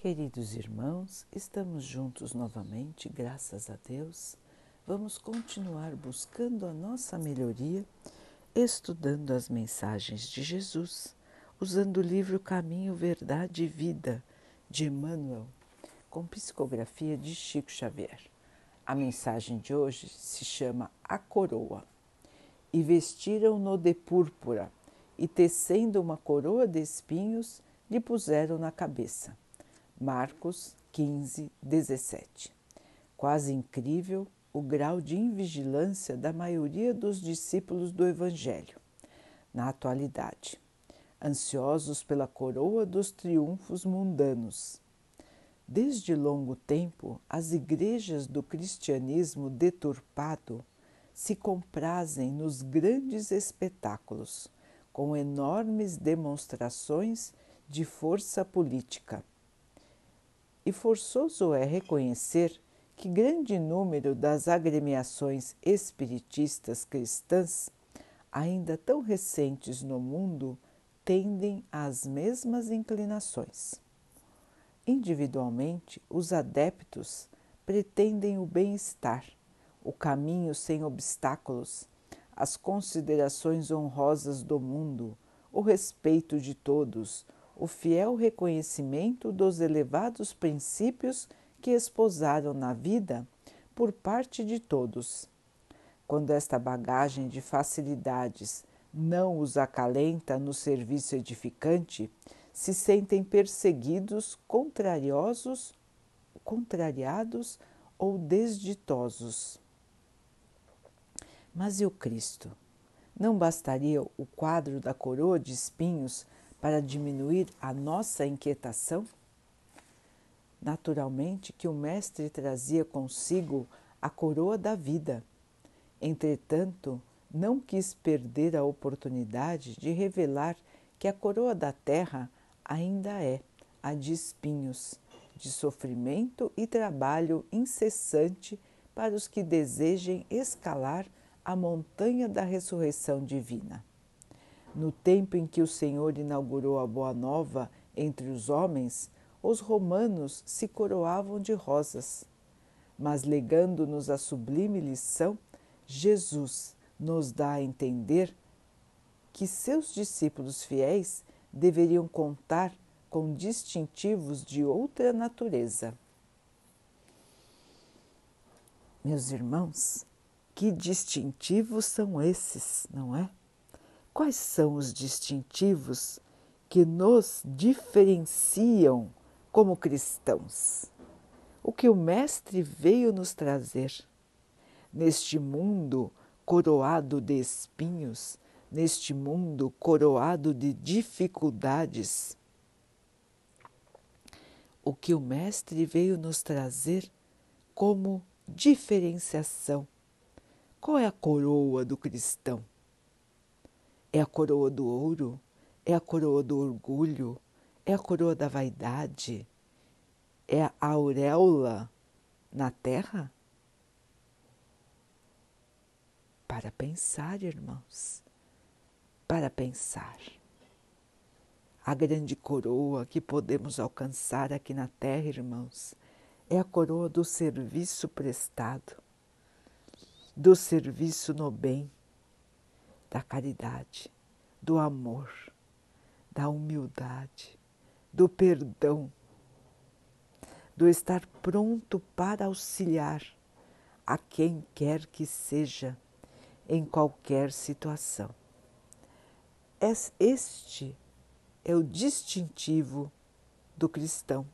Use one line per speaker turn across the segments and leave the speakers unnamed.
Queridos irmãos, estamos juntos novamente, graças a Deus. Vamos continuar buscando a nossa melhoria, estudando as mensagens de Jesus, usando o livro Caminho, Verdade e Vida de Emmanuel, com psicografia de Chico Xavier. A mensagem de hoje se chama A Coroa. E vestiram-no de púrpura, e tecendo uma coroa de espinhos, lhe puseram na cabeça Marcos 15, 17. Quase incrível o grau de invigilância da maioria dos discípulos do Evangelho. Na atualidade, ansiosos pela coroa dos triunfos mundanos. Desde longo tempo, as igrejas do cristianismo deturpado se comprazem nos grandes espetáculos, com enormes demonstrações de força política e forçoso é reconhecer que grande número das agremiações espiritistas cristãs, ainda tão recentes no mundo, tendem às mesmas inclinações. Individualmente, os adeptos pretendem o bem-estar, o caminho sem obstáculos, as considerações honrosas do mundo, o respeito de todos, o fiel reconhecimento dos elevados princípios que esposaram na vida por parte de todos. Quando esta bagagem de facilidades não os acalenta no serviço edificante, se sentem perseguidos, contrariosos, contrariados ou desditosos. Mas e o Cristo? Não bastaria o quadro da coroa de espinhos para diminuir a nossa inquietação? Naturalmente que o Mestre trazia consigo a coroa da vida. Entretanto, não quis perder a oportunidade de revelar que a coroa da terra ainda é a de espinhos, de sofrimento e trabalho incessante para os que desejem escalar a montanha da ressurreição divina. No tempo em que o Senhor inaugurou a Boa Nova entre os homens, os romanos se coroavam de rosas. Mas legando-nos a sublime lição, Jesus nos dá a entender que seus discípulos fiéis deveriam contar com distintivos de outra natureza. Meus irmãos, que distintivos são esses, não é? Quais são os distintivos que nos diferenciam como cristãos? O que o Mestre veio nos trazer neste mundo coroado de espinhos, neste mundo coroado de dificuldades? O que o Mestre veio nos trazer como diferenciação? Qual é a coroa do cristão? É a coroa do ouro? É a coroa do orgulho? É a coroa da vaidade? É a auréola na terra? Para pensar, irmãos, para pensar. A grande coroa que podemos alcançar aqui na terra, irmãos, é a coroa do serviço prestado, do serviço no bem, da caridade, do amor, da humildade, do perdão, do estar pronto para auxiliar a quem quer que seja em qualquer situação. Este é o distintivo do cristão.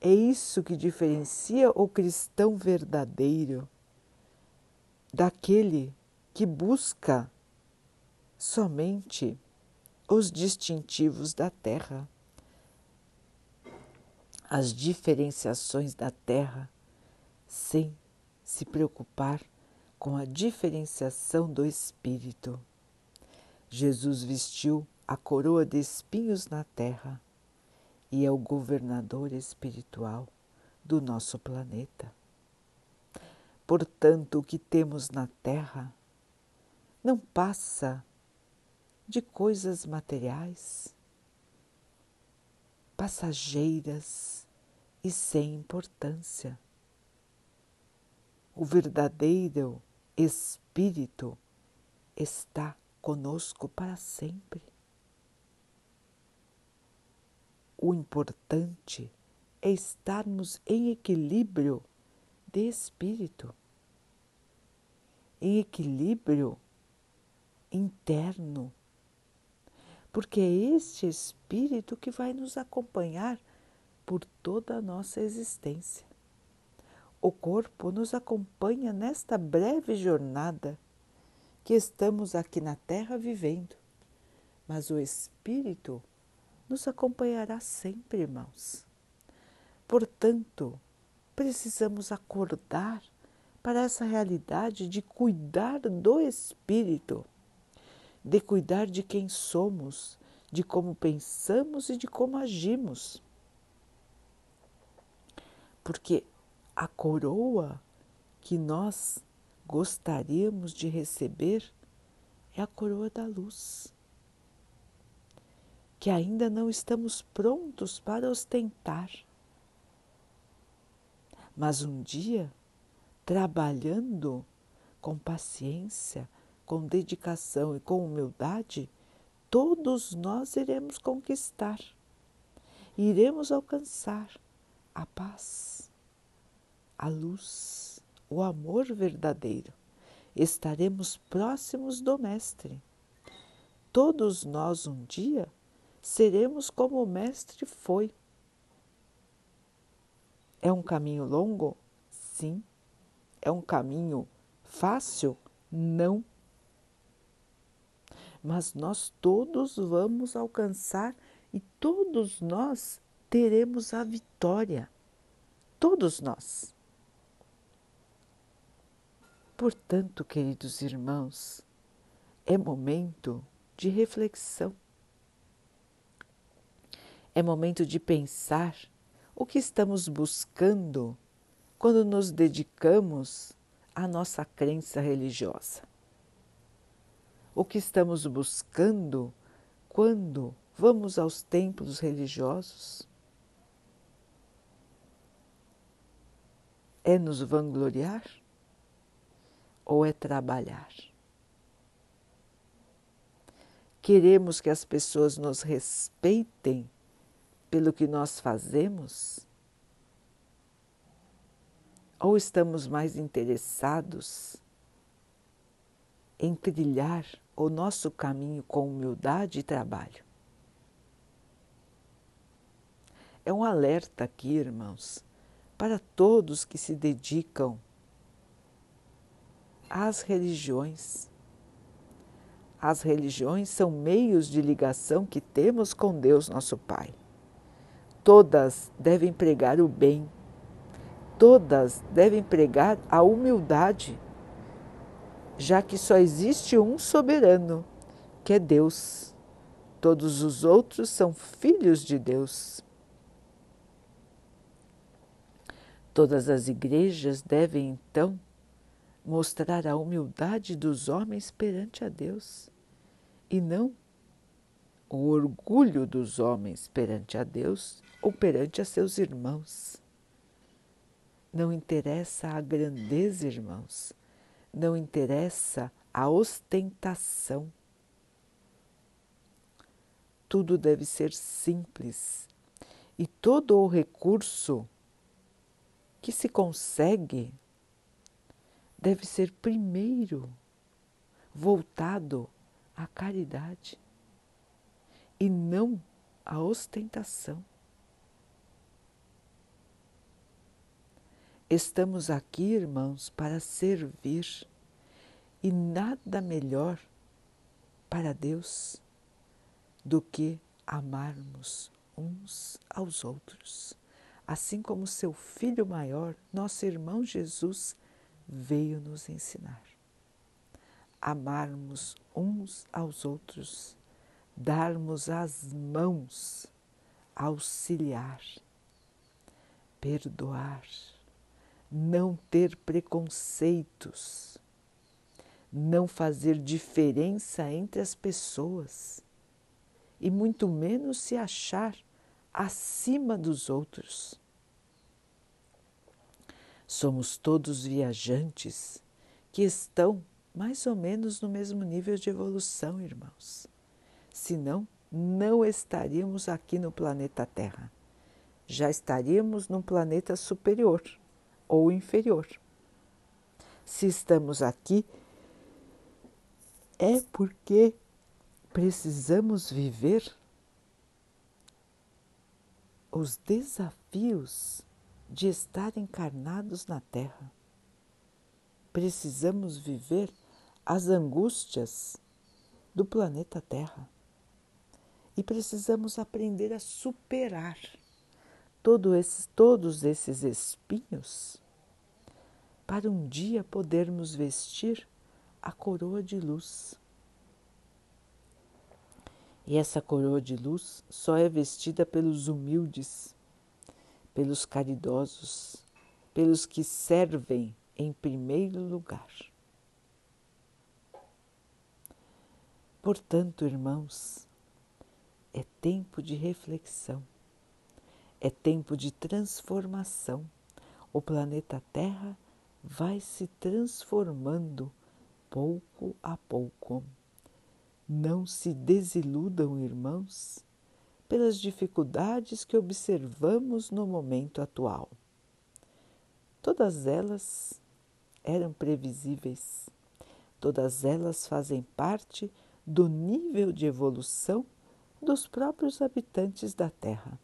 É isso que diferencia o cristão verdadeiro daquele que busca somente os distintivos da Terra, as diferenciações da Terra, sem se preocupar com a diferenciação do Espírito. Jesus vestiu a coroa de espinhos na terra e é o governador espiritual do nosso planeta. Portanto, o que temos na terra não passa de coisas materiais, passageiras, e sem importância. O verdadeiro Espírito está conosco para sempre. O importante é estarmos em equilíbrio de espírito, em equilíbrio interno, porque é este espírito que vai nos acompanhar por toda a nossa existência. O corpo nos acompanha nesta breve jornada que estamos aqui na Terra vivendo, mas o espírito nos acompanhará sempre, irmãos. Portanto, precisamos acordar para essa realidade de cuidar do espírito, de cuidar de quem somos, de como pensamos e de como agimos. Porque a coroa que nós gostaríamos de receber é a coroa da luz, que ainda não estamos prontos para ostentar mas um dia, trabalhando com paciência, com dedicação e com humildade, todos nós iremos conquistar, iremos alcançar a paz, a luz, o amor verdadeiro. Estaremos próximos do Mestre. Todos nós um dia seremos como o Mestre foi é um caminho longo? Sim. É um caminho fácil? Não. Mas nós todos vamos alcançar e todos nós teremos a vitória. Todos nós. Portanto, queridos irmãos, é momento de reflexão. É momento de pensar o que estamos buscando quando nos dedicamos à nossa crença religiosa? O que estamos buscando quando vamos aos templos religiosos? É nos vangloriar ou é trabalhar? Queremos que as pessoas nos respeitem pelo que nós fazemos? Ou estamos mais interessados em trilhar o nosso caminho com humildade e trabalho? É um alerta aqui, irmãos, para todos que se dedicam às religiões. As religiões são meios de ligação que temos com Deus, nosso Pai. Todas devem pregar o bem, todas devem pregar a humildade, já que só existe um soberano, que é Deus. Todos os outros são filhos de Deus. Todas as igrejas devem então mostrar a humildade dos homens perante a Deus e não o orgulho dos homens perante a Deus ou perante a seus irmãos. Não interessa a grandeza, irmãos, não interessa a ostentação. Tudo deve ser simples e todo o recurso que se consegue deve ser primeiro voltado à caridade e não a ostentação. Estamos aqui, irmãos, para servir e nada melhor para Deus do que amarmos uns aos outros. Assim como seu filho maior, nosso irmão Jesus, veio nos ensinar. Amarmos uns aos outros darmos as mãos, auxiliar, perdoar, não ter preconceitos, não fazer diferença entre as pessoas e muito menos se achar acima dos outros. Somos todos viajantes que estão mais ou menos no mesmo nível de evolução, irmãos. Senão, não estaríamos aqui no planeta Terra. Já estaríamos num planeta superior ou inferior. Se estamos aqui, é porque precisamos viver os desafios de estar encarnados na Terra. Precisamos viver as angústias do planeta Terra e precisamos aprender a superar todo esses, todos esses espinhos para um dia podermos vestir a coroa de luz. E essa coroa de luz só é vestida pelos humildes, pelos caridosos, pelos que servem em primeiro lugar. Portanto, irmãos, é tempo de reflexão, é tempo de transformação. O planeta Terra vai se transformando pouco a pouco. Não se desiludam, irmãos, pelas dificuldades que observamos no momento atual. Todas elas eram previsíveis, todas elas fazem parte do nível de evolução dos próprios habitantes da Terra.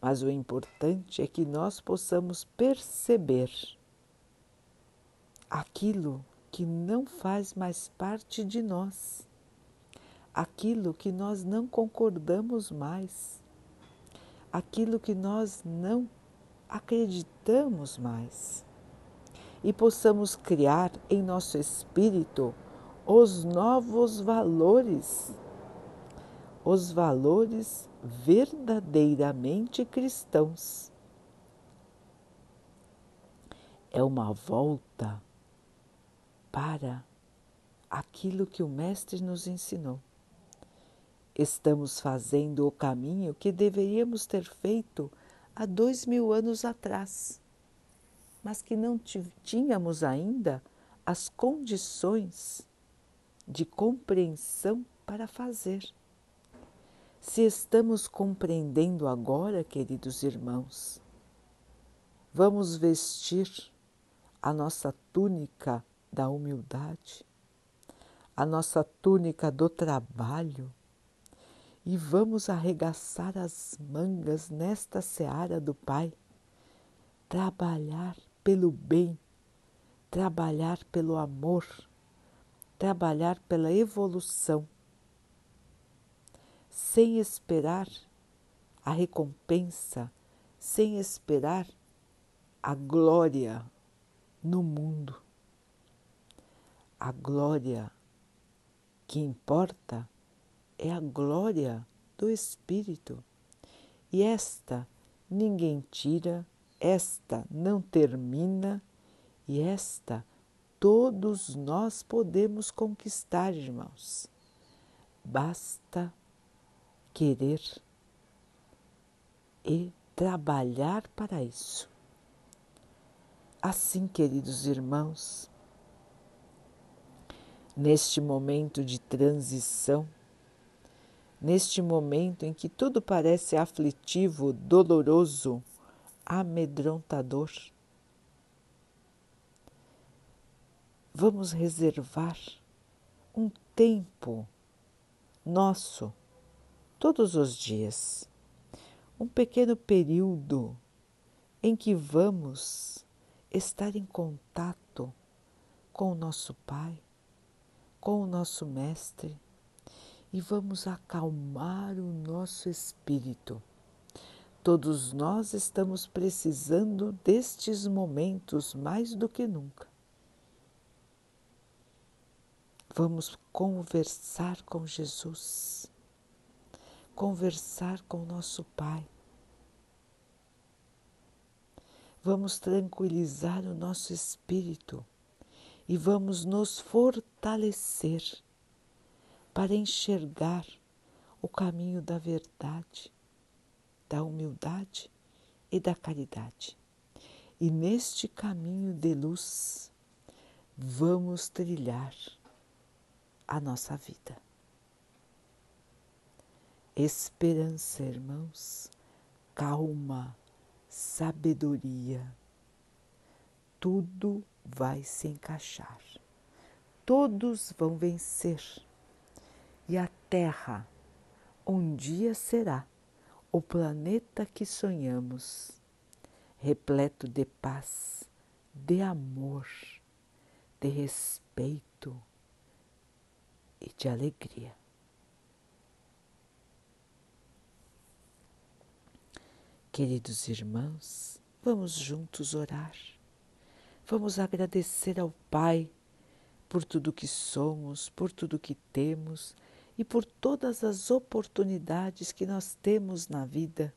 Mas o importante é que nós possamos perceber aquilo que não faz mais parte de nós, aquilo que nós não concordamos mais, aquilo que nós não acreditamos mais, e possamos criar em nosso espírito os novos valores, os valores verdadeiramente cristãos. É uma volta para aquilo que o Mestre nos ensinou. Estamos fazendo o caminho que deveríamos ter feito há dois mil anos atrás, mas que não tínhamos ainda as condições de compreensão para fazer. Se estamos compreendendo agora, queridos irmãos, vamos vestir a nossa túnica da humildade, a nossa túnica do trabalho e vamos arregaçar as mangas nesta seara do Pai, trabalhar pelo bem, trabalhar pelo amor, trabalhar pela evolução, sem esperar a recompensa, sem esperar a glória no mundo a glória que importa é a glória do Espírito. E esta ninguém tira, esta não termina, e esta todos nós podemos conquistar, irmãos. Basta querer e trabalhar para isso. Assim, queridos irmãos, neste momento de transição, neste momento em que tudo parece aflitivo, doloroso, amedrontador. Vamos reservar um tempo nosso todos os dias, um pequeno período em que vamos estar em contato com o nosso Pai, com o nosso Mestre e vamos acalmar o nosso espírito. Todos nós estamos precisando destes momentos mais do que nunca. Vamos conversar com Jesus, conversar com nosso Pai. Vamos tranquilizar o nosso espírito e vamos nos fortalecer para enxergar o caminho da verdade, da humildade e da caridade. e neste caminho de luz vamos trilhar a nossa vida. Esperança, irmãos, calma, sabedoria, tudo vai se encaixar. Todos vão vencer. E a Terra um dia será o planeta que sonhamos, repleto de paz, de amor, de respeito e de alegria. Queridos irmãos, vamos juntos orar. Vamos agradecer ao Pai por tudo que somos, por tudo que temos e por todas as oportunidades que nós temos na vida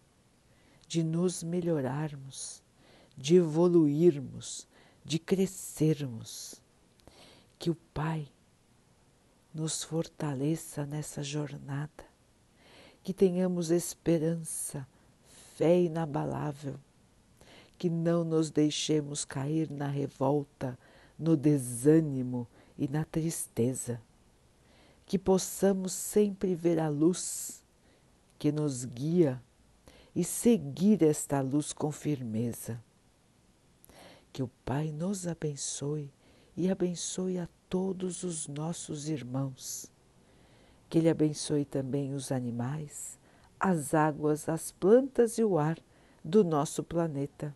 de nos melhorarmos, de evoluirmos, de crescermos. Que o Pai nos fortaleça nessa jornada, que tenhamos esperança fé inabalável, que não nos deixemos cair na revolta, no desânimo e na tristeza, que possamos sempre ver a luz que nos guia e seguir esta luz com firmeza. Que o Pai nos abençoe e abençoe a todos os nossos irmãos. Que Ele abençoe também os animais as águas, as plantas e o ar do nosso planeta.